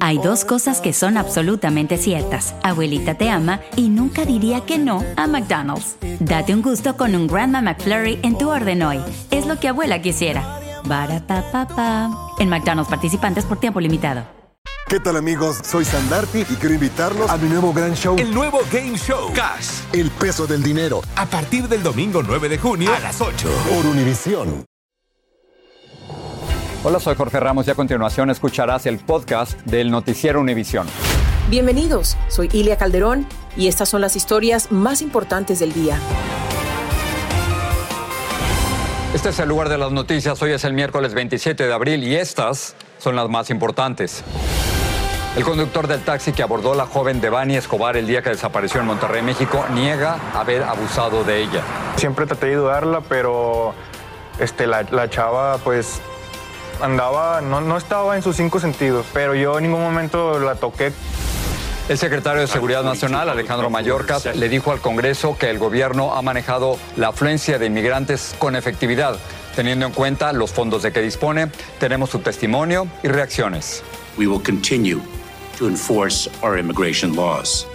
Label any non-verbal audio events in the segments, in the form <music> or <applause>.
Hay dos cosas que son absolutamente ciertas. Abuelita te ama y nunca diría que no a McDonald's. Date un gusto con un Grandma McFlurry en tu orden hoy. Es lo que abuela quisiera. Barata En McDonald's participantes por tiempo limitado. ¿Qué tal amigos? Soy Sandarti y quiero invitarlos a mi nuevo gran show. El nuevo Game Show. Cash. El peso del dinero. A partir del domingo 9 de junio a las 8. Por Univisión. Hola, soy Jorge Ramos y a continuación escucharás el podcast del noticiero Univisión. Bienvenidos, soy Ilia Calderón y estas son las historias más importantes del día. Este es el lugar de las noticias. Hoy es el miércoles 27 de abril y estas son las más importantes. El conductor del taxi que abordó la joven Devani Escobar el día que desapareció en Monterrey, México, niega haber abusado de ella. Siempre traté de ayudarla, pero este, la, la chava pues andaba, no, no estaba en sus cinco sentidos, pero yo en ningún momento la toqué. El secretario de Seguridad Nacional, Alejandro Mayorkas, le dijo al Congreso que el gobierno ha manejado la afluencia de inmigrantes con efectividad, teniendo en cuenta los fondos de que dispone. Tenemos su testimonio y reacciones. We will continue to enforce our immigration laws.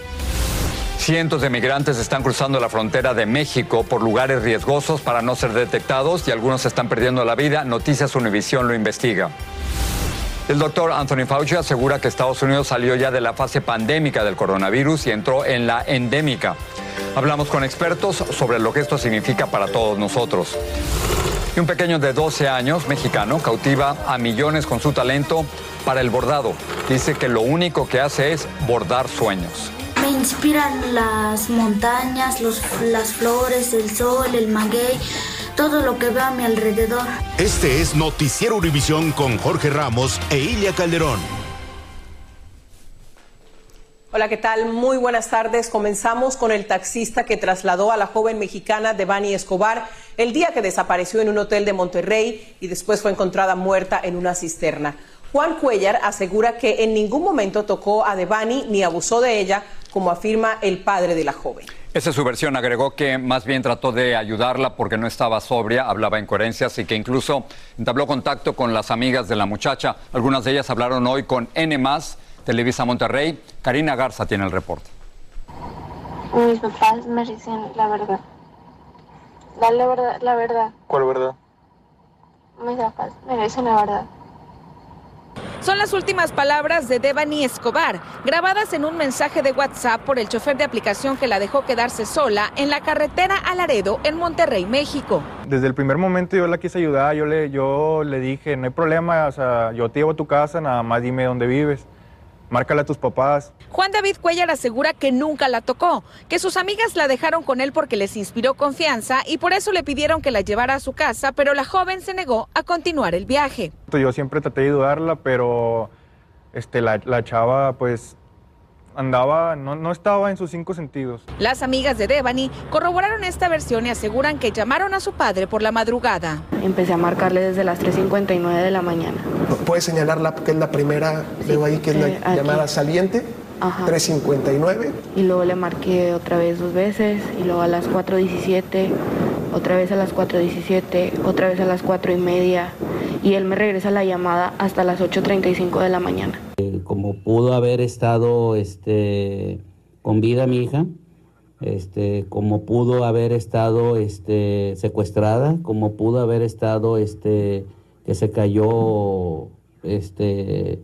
Cientos de migrantes están cruzando la frontera de México por lugares riesgosos para no ser detectados y algunos están perdiendo la vida. Noticias Univisión lo investiga. El doctor Anthony Fauci asegura que Estados Unidos salió ya de la fase pandémica del coronavirus y entró en la endémica. Hablamos con expertos sobre lo que esto significa para todos nosotros. Y un pequeño de 12 años, mexicano, cautiva a millones con su talento para el bordado. Dice que lo único que hace es bordar sueños. Inspiran las montañas, los, las flores, el sol, el maguey, todo lo que veo a mi alrededor. Este es Noticiero Univisión con Jorge Ramos e Ilia Calderón. Hola, ¿qué tal? Muy buenas tardes. Comenzamos con el taxista que trasladó a la joven mexicana Devani Escobar el día que desapareció en un hotel de Monterrey y después fue encontrada muerta en una cisterna. Juan Cuellar asegura que en ningún momento tocó a Devani ni abusó de ella, como afirma el padre de la joven. Esa es su versión. Agregó que más bien trató de ayudarla porque no estaba sobria, hablaba incoherencias y que incluso entabló contacto con las amigas de la muchacha. Algunas de ellas hablaron hoy con N, Televisa Monterrey. Karina Garza tiene el reporte. Mis papás me dicen la verdad. La, verdad, la verdad. ¿Cuál verdad? Mis papás me dicen la verdad. Son las últimas palabras de Devani Escobar, grabadas en un mensaje de WhatsApp por el chofer de aplicación que la dejó quedarse sola en la carretera a Laredo, en Monterrey, México. Desde el primer momento yo la quise ayudar, yo le, yo le dije, no hay problema, o sea, yo te llevo a tu casa, nada más dime dónde vives. Márcale a tus papás. Juan David Cuellar asegura que nunca la tocó, que sus amigas la dejaron con él porque les inspiró confianza y por eso le pidieron que la llevara a su casa, pero la joven se negó a continuar el viaje. Yo siempre traté de ayudarla, pero este, la, la chava pues andaba, no, no, estaba en sus cinco sentidos. Las amigas de Devani corroboraron esta versión y aseguran que llamaron a su padre por la madrugada. Empecé a marcarle desde las 3.59 de la mañana. ¿Puedes señalarla que es la primera, veo ahí que es la aquí. llamada saliente? Ajá. 3.59. Y luego le marqué otra vez dos veces y luego a las 4.17, otra vez a las 4.17, otra vez a las 4 y media y él me regresa la llamada hasta las 8.35 de la mañana. Como pudo haber estado este, con vida mi hija, este, como pudo haber estado este, secuestrada, como pudo haber estado este, que se cayó este,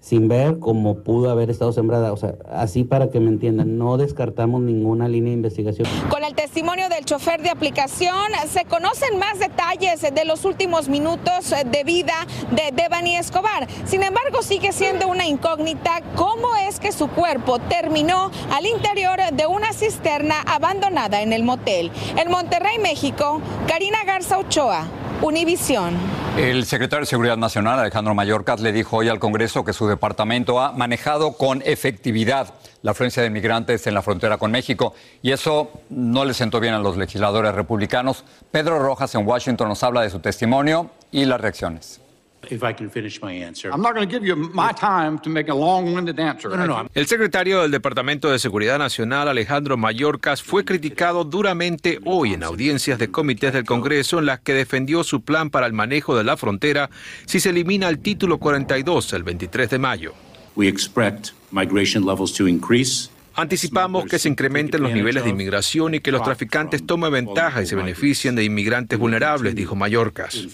sin ver, como pudo haber estado sembrada. O sea, así para que me entiendan, no descartamos ninguna línea de investigación. Con el testimonio del chofer de aplicación, se conocen más detalles de los últimos minutos de vida de Devani Escobar. Sin embargo, sigue siendo una incógnita cómo es que su cuerpo terminó al interior de una cisterna abandonada en el motel. En Monterrey, México, Karina Garza Ochoa, Univisión. El secretario de Seguridad Nacional, Alejandro Mayorkas, le dijo hoy al Congreso que su departamento ha manejado con efectividad la afluencia de migrantes en la frontera con México y eso no le sentó bien a los legisladores republicanos. Pedro Rojas en Washington nos habla de su testimonio y las reacciones. If I can finish my answer. I'm not going to give you my time to make a long-winded answer. No, no, no. El secretario del Departamento de Seguridad Nacional, Alejandro Mayorkas, fue criticado duramente hoy en audiencias de comités del Congreso en las que defendió su plan para el manejo de la frontera si se elimina el título 42 el 23 de mayo. We expect migration levels to increase. Anticipamos que se incrementen los niveles de inmigración y que los traficantes tomen ventaja y se beneficien de inmigrantes vulnerables, dijo Mayorkas.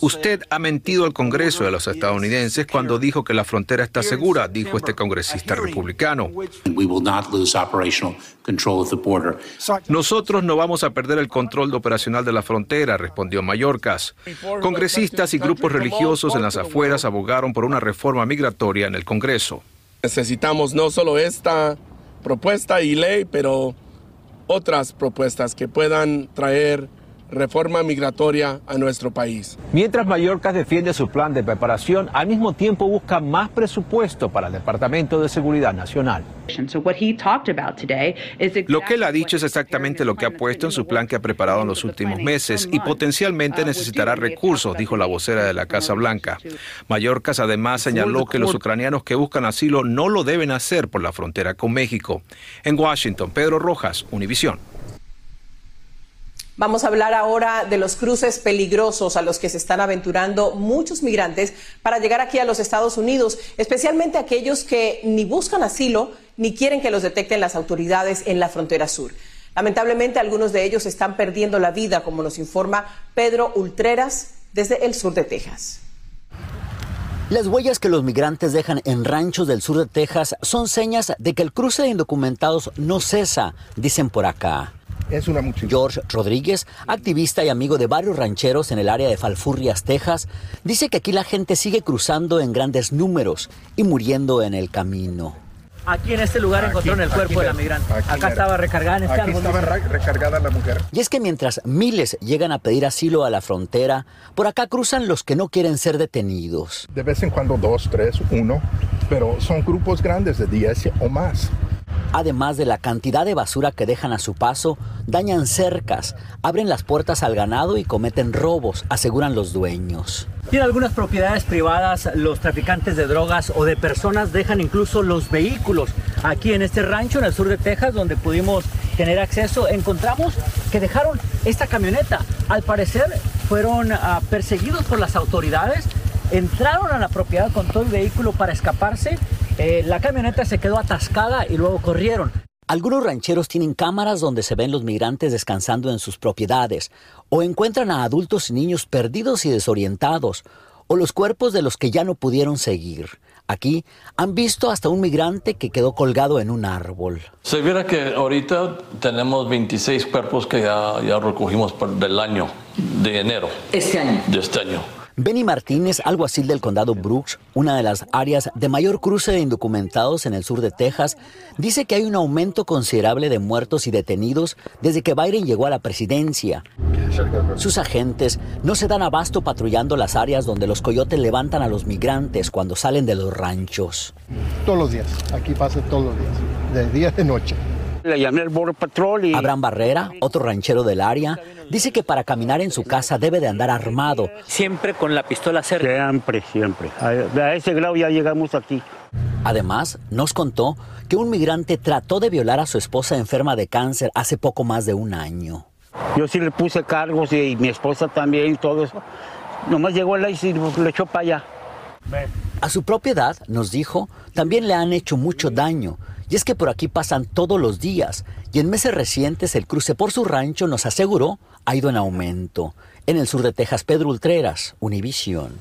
Usted ha mentido al Congreso de los estadounidenses cuando dijo que la frontera está segura, dijo este congresista republicano. Nosotros no vamos a perder el control operacional de la frontera, respondió Mayorkas. Congresistas y grupos religiosos en las afueras abogaron por una reforma migratoria en el Congreso. Necesitamos no solo esta propuesta y ley, pero otras propuestas que puedan traer reforma migratoria a nuestro país. Mientras Mallorca defiende su plan de preparación, al mismo tiempo busca más presupuesto para el Departamento de Seguridad Nacional. Lo que él ha dicho es exactamente lo que ha puesto en su plan que ha preparado en los últimos meses y potencialmente necesitará recursos, dijo la vocera de la Casa Blanca. Mallorcas además señaló que los ucranianos que buscan asilo no lo deben hacer por la frontera con México. En Washington, Pedro Rojas, Univisión. Vamos a hablar ahora de los cruces peligrosos a los que se están aventurando muchos migrantes para llegar aquí a los Estados Unidos, especialmente aquellos que ni buscan asilo ni quieren que los detecten las autoridades en la frontera sur. Lamentablemente, algunos de ellos están perdiendo la vida, como nos informa Pedro Ultreras desde el sur de Texas. Las huellas que los migrantes dejan en ranchos del sur de Texas son señas de que el cruce de indocumentados no cesa, dicen por acá. Es una George Rodríguez, activista y amigo de varios rancheros en el área de Falfurrias, Texas, dice que aquí la gente sigue cruzando en grandes números y muriendo en el camino. Aquí en este lugar encontraron el cuerpo de la migrante. Acá estaba recargada en este Aquí estaba recargada la mujer. Y es que mientras miles llegan a pedir asilo a la frontera, por acá cruzan los que no quieren ser detenidos. De vez en cuando dos, tres, uno, pero son grupos grandes de 10 o más. Además de la cantidad de basura que dejan a su paso, dañan cercas, abren las puertas al ganado y cometen robos, aseguran los dueños. Y en algunas propiedades privadas, los traficantes de drogas o de personas dejan incluso los vehículos. Aquí en este rancho, en el sur de Texas, donde pudimos tener acceso, encontramos que dejaron esta camioneta. Al parecer, fueron uh, perseguidos por las autoridades, entraron a la propiedad con todo el vehículo para escaparse eh, la camioneta se quedó atascada y luego corrieron. Algunos rancheros tienen cámaras donde se ven los migrantes descansando en sus propiedades, o encuentran a adultos y niños perdidos y desorientados, o los cuerpos de los que ya no pudieron seguir. Aquí han visto hasta un migrante que quedó colgado en un árbol. Se viera que ahorita tenemos 26 cuerpos que ya, ya recogimos del año de enero. Este año. De este año. Benny Martínez, alguacil del condado Brooks, una de las áreas de mayor cruce de indocumentados en el sur de Texas, dice que hay un aumento considerable de muertos y detenidos desde que Biden llegó a la presidencia. Sus agentes no se dan abasto patrullando las áreas donde los coyotes levantan a los migrantes cuando salen de los ranchos. Todos los días, aquí pasa todos los días, de día de noche. Le llamé al Border Patrol y... Abraham Barrera, otro ranchero del área, dice que para caminar en su casa debe de andar armado. Siempre con la pistola cerca. Siempre, siempre. A ese grado ya llegamos aquí. Además, nos contó que un migrante trató de violar a su esposa enferma de cáncer hace poco más de un año. Yo sí le puse cargos y mi esposa también y todo eso. Nomás llegó él y le echó para allá. A su propiedad, nos dijo, también le han hecho mucho daño. Y es que por aquí pasan todos los días y en meses recientes el cruce por su rancho nos aseguró ha ido en aumento. En el sur de Texas, Pedro Ultreras, Univision.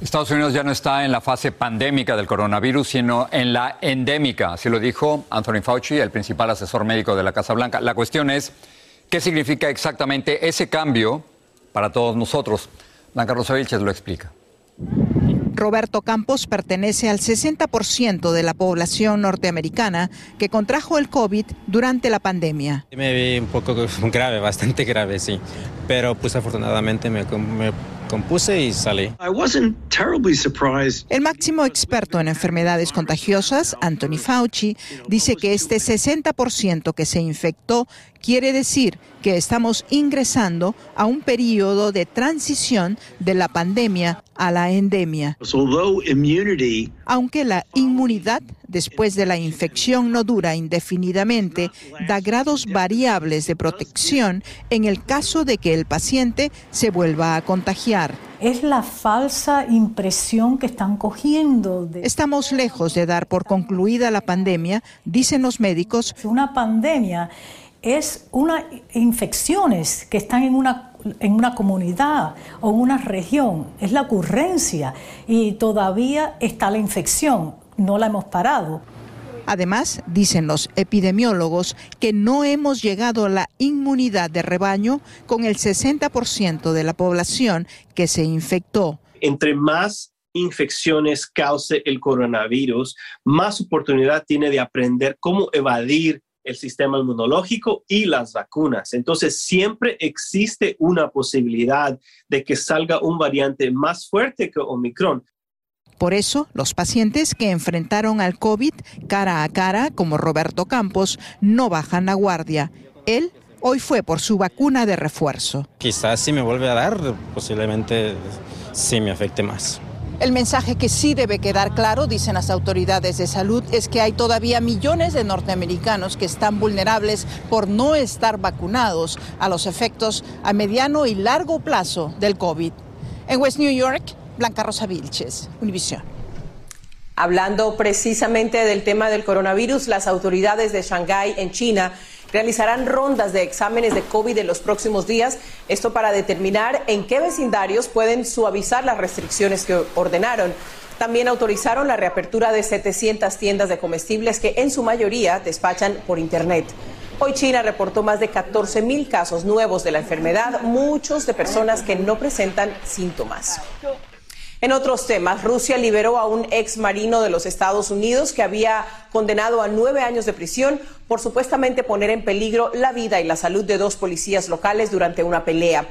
Estados Unidos ya no está en la fase pandémica del coronavirus, sino en la endémica, así lo dijo Anthony Fauci, el principal asesor médico de la Casa Blanca. La cuestión es, ¿qué significa exactamente ese cambio para todos nosotros? Blanca Rosa Vilches lo explica. Roberto Campos pertenece al 60% de la población norteamericana que contrajo el COVID durante la pandemia. Me vi un poco <laughs> grave, bastante grave, sí. Pero pues afortunadamente me, me compuse y salí. El máximo experto en enfermedades contagiosas, Anthony Fauci, dice que este 60% que se infectó quiere decir que estamos ingresando a un periodo de transición de la pandemia a la endemia. Aunque la inmunidad después de la infección no dura indefinidamente, da grados variables de protección en el caso de que el paciente se vuelva a contagiar. Es la falsa impresión que están cogiendo. Estamos lejos de dar por concluida la pandemia, dicen los médicos. Una pandemia es unas infecciones que están en una, en una comunidad o en una región, es la ocurrencia y todavía está la infección, no la hemos parado. Además, dicen los epidemiólogos que no hemos llegado a la inmunidad de rebaño con el 60% de la población que se infectó. Entre más infecciones cause el coronavirus, más oportunidad tiene de aprender cómo evadir el sistema inmunológico y las vacunas. Entonces, siempre existe una posibilidad de que salga un variante más fuerte que Omicron. Por eso, los pacientes que enfrentaron al COVID cara a cara, como Roberto Campos, no bajan la guardia. Él hoy fue por su vacuna de refuerzo. Quizás si me vuelve a dar, posiblemente sí me afecte más. El mensaje que sí debe quedar claro, dicen las autoridades de salud, es que hay todavía millones de norteamericanos que están vulnerables por no estar vacunados a los efectos a mediano y largo plazo del COVID. En West New York, Blanca Rosa Vilches, Univision. Hablando precisamente del tema del coronavirus, las autoridades de Shanghái, en China, realizarán rondas de exámenes de COVID en los próximos días, esto para determinar en qué vecindarios pueden suavizar las restricciones que ordenaron. También autorizaron la reapertura de 700 tiendas de comestibles que en su mayoría despachan por Internet. Hoy China reportó más de 14 mil casos nuevos de la enfermedad, muchos de personas que no presentan síntomas. En otros temas, Rusia liberó a un ex marino de los Estados Unidos que había condenado a nueve años de prisión por supuestamente poner en peligro la vida y la salud de dos policías locales durante una pelea.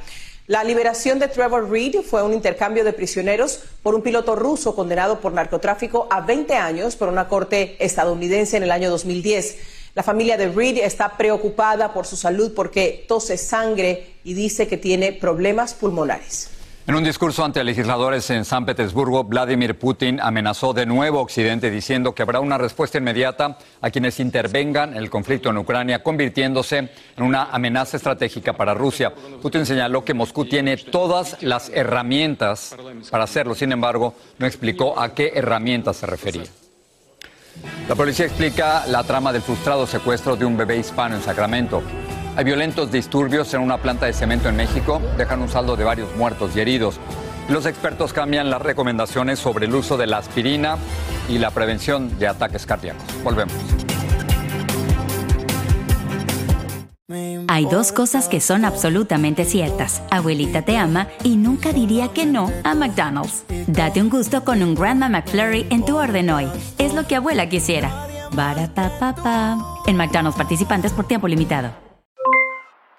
La liberación de Trevor Reed fue un intercambio de prisioneros por un piloto ruso condenado por narcotráfico a 20 años por una corte estadounidense en el año 2010. La familia de Reed está preocupada por su salud porque tose sangre y dice que tiene problemas pulmonares. En un discurso ante legisladores en San Petersburgo, Vladimir Putin amenazó de nuevo a Occidente diciendo que habrá una respuesta inmediata a quienes intervengan en el conflicto en Ucrania, convirtiéndose en una amenaza estratégica para Rusia. Putin señaló que Moscú tiene todas las herramientas para hacerlo, sin embargo, no explicó a qué herramientas se refería. La policía explica la trama del frustrado secuestro de un bebé hispano en Sacramento. Hay violentos disturbios en una planta de cemento en México, dejan un saldo de varios muertos y heridos. Los expertos cambian las recomendaciones sobre el uso de la aspirina y la prevención de ataques cardíacos. Volvemos. Hay dos cosas que son absolutamente ciertas. Abuelita te ama y nunca diría que no a McDonald's. Date un gusto con un Grandma McFlurry en tu orden hoy. Es lo que abuela quisiera. Barata En McDonald's participantes por tiempo limitado.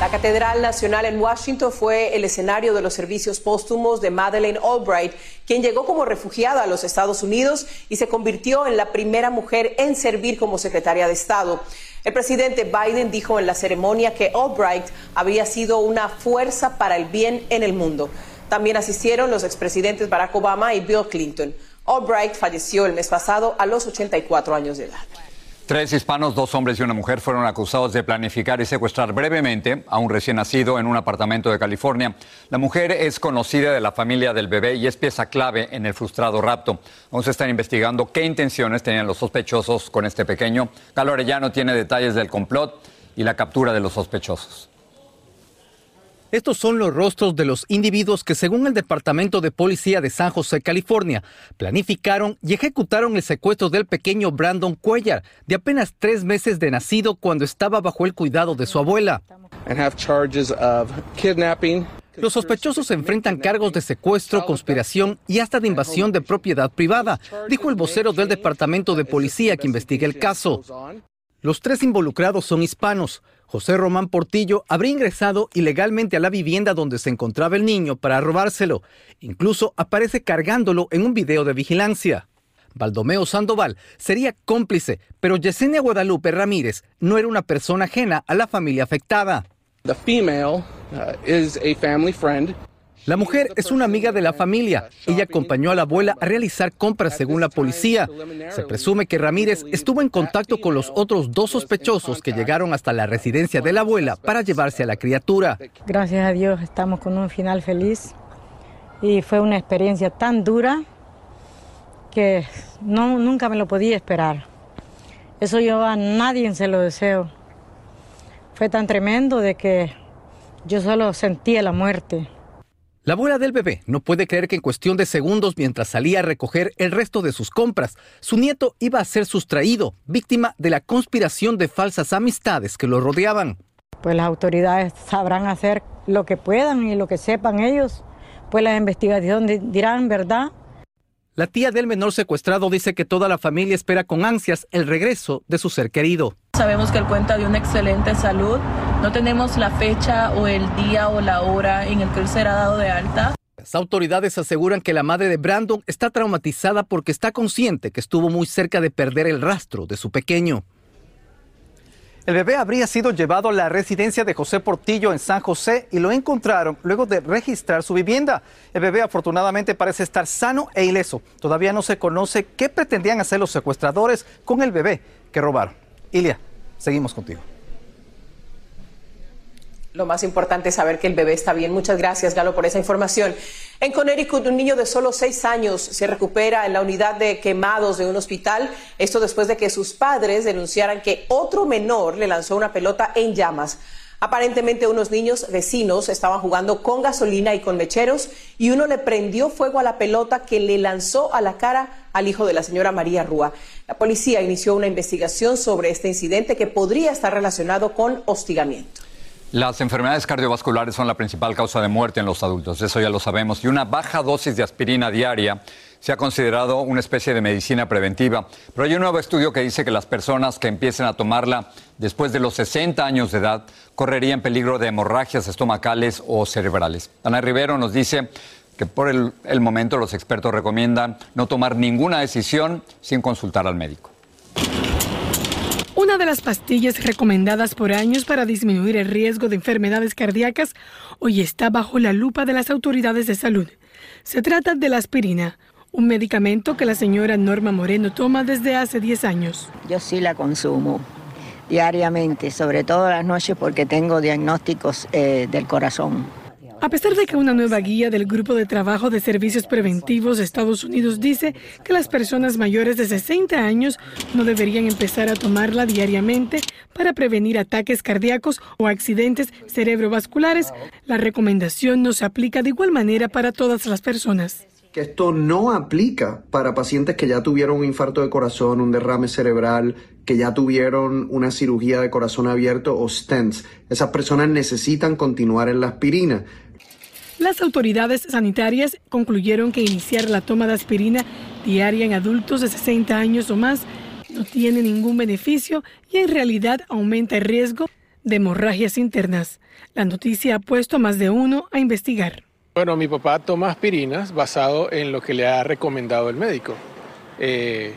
La Catedral Nacional en Washington fue el escenario de los servicios póstumos de Madeleine Albright, quien llegó como refugiada a los Estados Unidos y se convirtió en la primera mujer en servir como secretaria de Estado. El presidente Biden dijo en la ceremonia que Albright había sido una fuerza para el bien en el mundo. También asistieron los expresidentes Barack Obama y Bill Clinton. Albright falleció el mes pasado a los 84 años de edad. Tres hispanos, dos hombres y una mujer fueron acusados de planificar y secuestrar brevemente a un recién nacido en un apartamento de California. La mujer es conocida de la familia del bebé y es pieza clave en el frustrado rapto. Aún se están investigando qué intenciones tenían los sospechosos con este pequeño. Galo Arellano tiene detalles del complot y la captura de los sospechosos. Estos son los rostros de los individuos que, según el Departamento de Policía de San José, California, planificaron y ejecutaron el secuestro del pequeño Brandon Cuellar, de apenas tres meses de nacido cuando estaba bajo el cuidado de su abuela. Los sospechosos enfrentan cargos de secuestro, conspiración y hasta de invasión de propiedad privada, dijo el vocero del Departamento de Policía que investiga el caso. Los tres involucrados son hispanos. José Román Portillo habría ingresado ilegalmente a la vivienda donde se encontraba el niño para robárselo. Incluso aparece cargándolo en un video de vigilancia. Baldomeo Sandoval sería cómplice, pero Yesenia Guadalupe Ramírez no era una persona ajena a la familia afectada. The female, uh, is a family friend. La mujer es una amiga de la familia. Ella acompañó a la abuela a realizar compras según la policía. Se presume que Ramírez estuvo en contacto con los otros dos sospechosos que llegaron hasta la residencia de la abuela para llevarse a la criatura. Gracias a Dios estamos con un final feliz y fue una experiencia tan dura que no, nunca me lo podía esperar. Eso yo a nadie se lo deseo. Fue tan tremendo de que yo solo sentía la muerte. La abuela del bebé no puede creer que en cuestión de segundos, mientras salía a recoger el resto de sus compras, su nieto iba a ser sustraído, víctima de la conspiración de falsas amistades que lo rodeaban. Pues las autoridades sabrán hacer lo que puedan y lo que sepan ellos, pues la investigación dirán verdad. La tía del menor secuestrado dice que toda la familia espera con ansias el regreso de su ser querido. Sabemos que él cuenta de una excelente salud. No tenemos la fecha o el día o la hora en el que él será dado de alta. Las autoridades aseguran que la madre de Brandon está traumatizada porque está consciente que estuvo muy cerca de perder el rastro de su pequeño. El bebé habría sido llevado a la residencia de José Portillo en San José y lo encontraron luego de registrar su vivienda. El bebé afortunadamente parece estar sano e ileso. Todavía no se conoce qué pretendían hacer los secuestradores con el bebé que robaron. Ilia, seguimos contigo. Lo más importante es saber que el bebé está bien. Muchas gracias, Galo, por esa información. En Connecticut, un niño de solo seis años se recupera en la unidad de quemados de un hospital. Esto después de que sus padres denunciaran que otro menor le lanzó una pelota en llamas. Aparentemente unos niños vecinos estaban jugando con gasolina y con mecheros y uno le prendió fuego a la pelota que le lanzó a la cara al hijo de la señora María Rúa. La policía inició una investigación sobre este incidente que podría estar relacionado con hostigamiento. Las enfermedades cardiovasculares son la principal causa de muerte en los adultos, eso ya lo sabemos, y una baja dosis de aspirina diaria se ha considerado una especie de medicina preventiva. Pero hay un nuevo estudio que dice que las personas que empiecen a tomarla después de los 60 años de edad correrían peligro de hemorragias estomacales o cerebrales. Ana Rivero nos dice que por el, el momento los expertos recomiendan no tomar ninguna decisión sin consultar al médico. Una de las pastillas recomendadas por años para disminuir el riesgo de enfermedades cardíacas hoy está bajo la lupa de las autoridades de salud. Se trata de la aspirina, un medicamento que la señora Norma Moreno toma desde hace 10 años. Yo sí la consumo diariamente, sobre todo las noches porque tengo diagnósticos eh, del corazón. A pesar de que una nueva guía del Grupo de Trabajo de Servicios Preventivos de Estados Unidos dice que las personas mayores de 60 años no deberían empezar a tomarla diariamente para prevenir ataques cardíacos o accidentes cerebrovasculares, la recomendación no se aplica de igual manera para todas las personas que esto no aplica para pacientes que ya tuvieron un infarto de corazón, un derrame cerebral, que ya tuvieron una cirugía de corazón abierto o stents. Esas personas necesitan continuar en la aspirina. Las autoridades sanitarias concluyeron que iniciar la toma de aspirina diaria en adultos de 60 años o más no tiene ningún beneficio y en realidad aumenta el riesgo de hemorragias internas. La noticia ha puesto a más de uno a investigar. Bueno, mi papá toma aspirinas basado en lo que le ha recomendado el médico. Eh,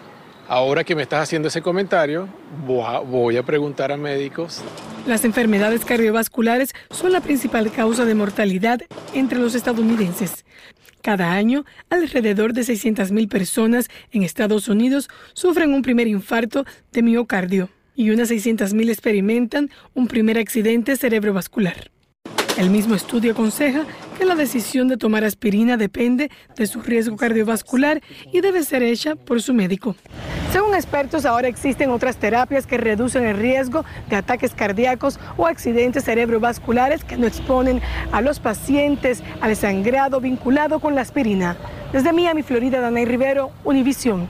ahora que me estás haciendo ese comentario, voy a preguntar a médicos las enfermedades cardiovasculares son la principal causa de mortalidad entre los estadounidenses. Cada año, alrededor de 600.000 personas en Estados Unidos sufren un primer infarto de miocardio y unas 600.000 experimentan un primer accidente cerebrovascular. El mismo estudio aconseja que la decisión de tomar aspirina depende de su riesgo cardiovascular y debe ser hecha por su médico. Según expertos, ahora existen otras terapias que reducen el riesgo de ataques cardíacos o accidentes cerebrovasculares que no exponen a los pacientes al sangrado vinculado con la aspirina. Desde Miami, Florida, Danay Rivero, Univisión.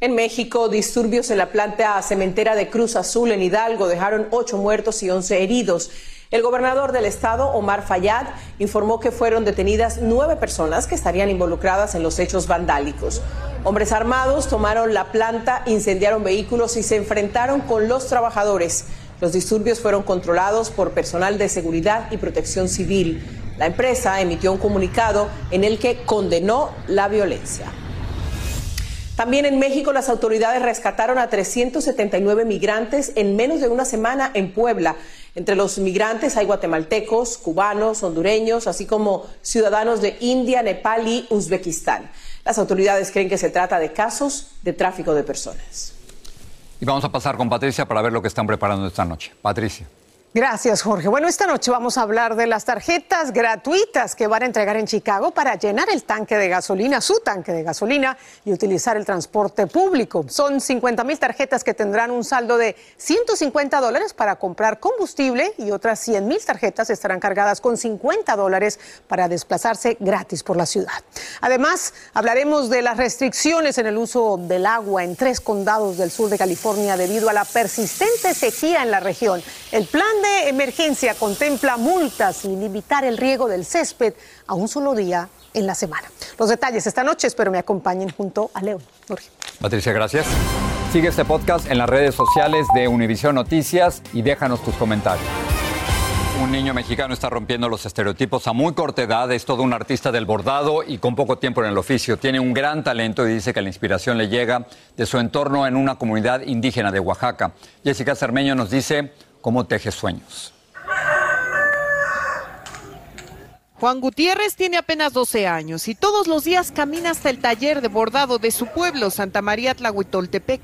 En México, disturbios en la planta cementera de Cruz Azul en Hidalgo dejaron ocho muertos y once heridos. El gobernador del estado, Omar Fayad, informó que fueron detenidas nueve personas que estarían involucradas en los hechos vandálicos. Hombres armados tomaron la planta, incendiaron vehículos y se enfrentaron con los trabajadores. Los disturbios fueron controlados por personal de seguridad y protección civil. La empresa emitió un comunicado en el que condenó la violencia. También en México las autoridades rescataron a 379 migrantes en menos de una semana en Puebla. Entre los migrantes hay guatemaltecos, cubanos, hondureños, así como ciudadanos de India, Nepal y Uzbekistán. Las autoridades creen que se trata de casos de tráfico de personas. Y vamos a pasar con Patricia para ver lo que están preparando esta noche. Patricia. Gracias, Jorge. Bueno, esta noche vamos a hablar de las tarjetas gratuitas que van a entregar en Chicago para llenar el tanque de gasolina, su tanque de gasolina, y utilizar el transporte público. Son 50 mil tarjetas que tendrán un saldo de 150 dólares para comprar combustible y otras 100 mil tarjetas estarán cargadas con 50 dólares para desplazarse gratis por la ciudad. Además, hablaremos de las restricciones en el uso del agua en tres condados del sur de California debido a la persistente sequía en la región. El plan de emergencia contempla multas y limitar el riego del césped a un solo día en la semana. Los detalles esta noche, espero me acompañen junto a León. Patricia, gracias. Sigue este podcast en las redes sociales de Univision Noticias y déjanos tus comentarios. Un niño mexicano está rompiendo los estereotipos a muy corta edad, es todo un artista del bordado y con poco tiempo en el oficio. Tiene un gran talento y dice que la inspiración le llega de su entorno en una comunidad indígena de Oaxaca. Jessica Cermeño nos dice cómo teje sueños. Juan Gutiérrez tiene apenas 12 años y todos los días camina hasta el taller de bordado de su pueblo, Santa María Tlahuitoltepec,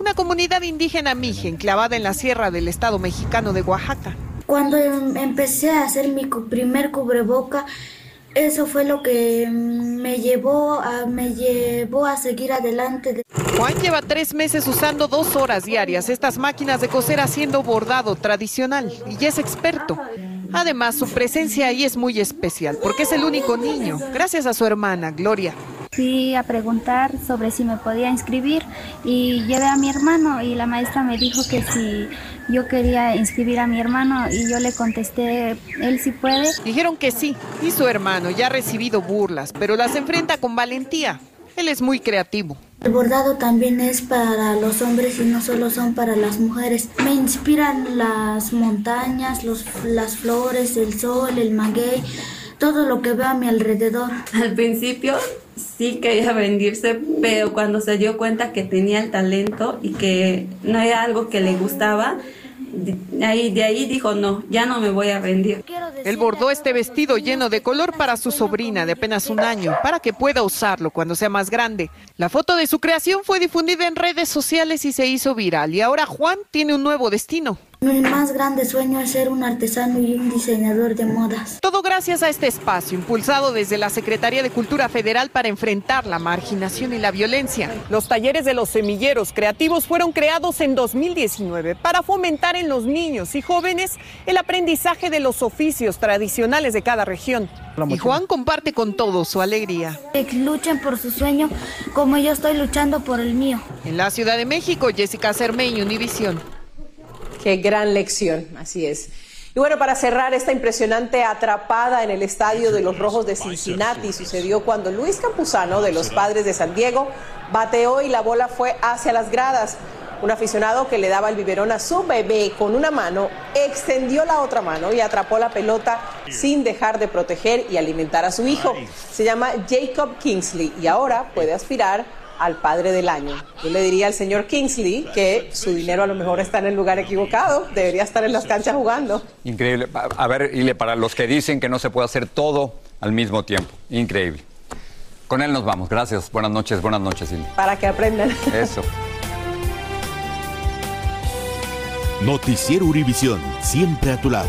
una comunidad indígena mije enclavada en la sierra del estado mexicano de Oaxaca. Cuando empecé a hacer mi primer cubreboca, eso fue lo que me llevó a, me llevó a seguir adelante. Juan lleva tres meses usando dos horas diarias estas máquinas de coser haciendo bordado tradicional y es experto. Además, su presencia ahí es muy especial porque es el único niño, gracias a su hermana, Gloria. Fui a preguntar sobre si me podía inscribir y llevé a mi hermano y la maestra me dijo que si yo quería inscribir a mi hermano y yo le contesté, él sí puede. Dijeron que sí y su hermano ya ha recibido burlas, pero las enfrenta con valentía. Él es muy creativo. El bordado también es para los hombres y no solo son para las mujeres. Me inspiran las montañas, los, las flores, el sol, el maguey, todo lo que veo a mi alrededor. Al principio sí quería vendirse, pero cuando se dio cuenta que tenía el talento y que no era algo que le gustaba, de ahí, de ahí dijo, no, ya no me voy a rendir. Él bordó este vestido lleno de color para su sobrina de apenas un año, para que pueda usarlo cuando sea más grande. La foto de su creación fue difundida en redes sociales y se hizo viral. Y ahora Juan tiene un nuevo destino. Mi más grande sueño es ser un artesano y un diseñador de modas. Todo gracias a este espacio, impulsado desde la Secretaría de Cultura Federal para enfrentar la marginación y la violencia. Los talleres de los semilleros creativos fueron creados en 2019 para fomentar en los niños y jóvenes el aprendizaje de los oficios tradicionales de cada región. Y Juan comparte con todos su alegría. Que luchen por su sueño como yo estoy luchando por el mío. En la Ciudad de México, Jessica Cermeño, Univisión. Qué gran lección, así es. Y bueno, para cerrar esta impresionante atrapada en el estadio de los Rojos de Cincinnati sucedió cuando Luis Campuzano de los Padres de San Diego bateó y la bola fue hacia las gradas. Un aficionado que le daba el biberón a su bebé con una mano extendió la otra mano y atrapó la pelota sin dejar de proteger y alimentar a su hijo. Se llama Jacob Kingsley y ahora puede aspirar al padre del año. Yo le diría al señor Kingsley que su dinero a lo mejor está en el lugar equivocado, debería estar en las canchas jugando. Increíble. A ver, y para los que dicen que no se puede hacer todo al mismo tiempo. Increíble. Con él nos vamos. Gracias. Buenas noches, buenas noches, Cindy. Para que aprendan. Eso. Noticiero Univisión, siempre a tu lado.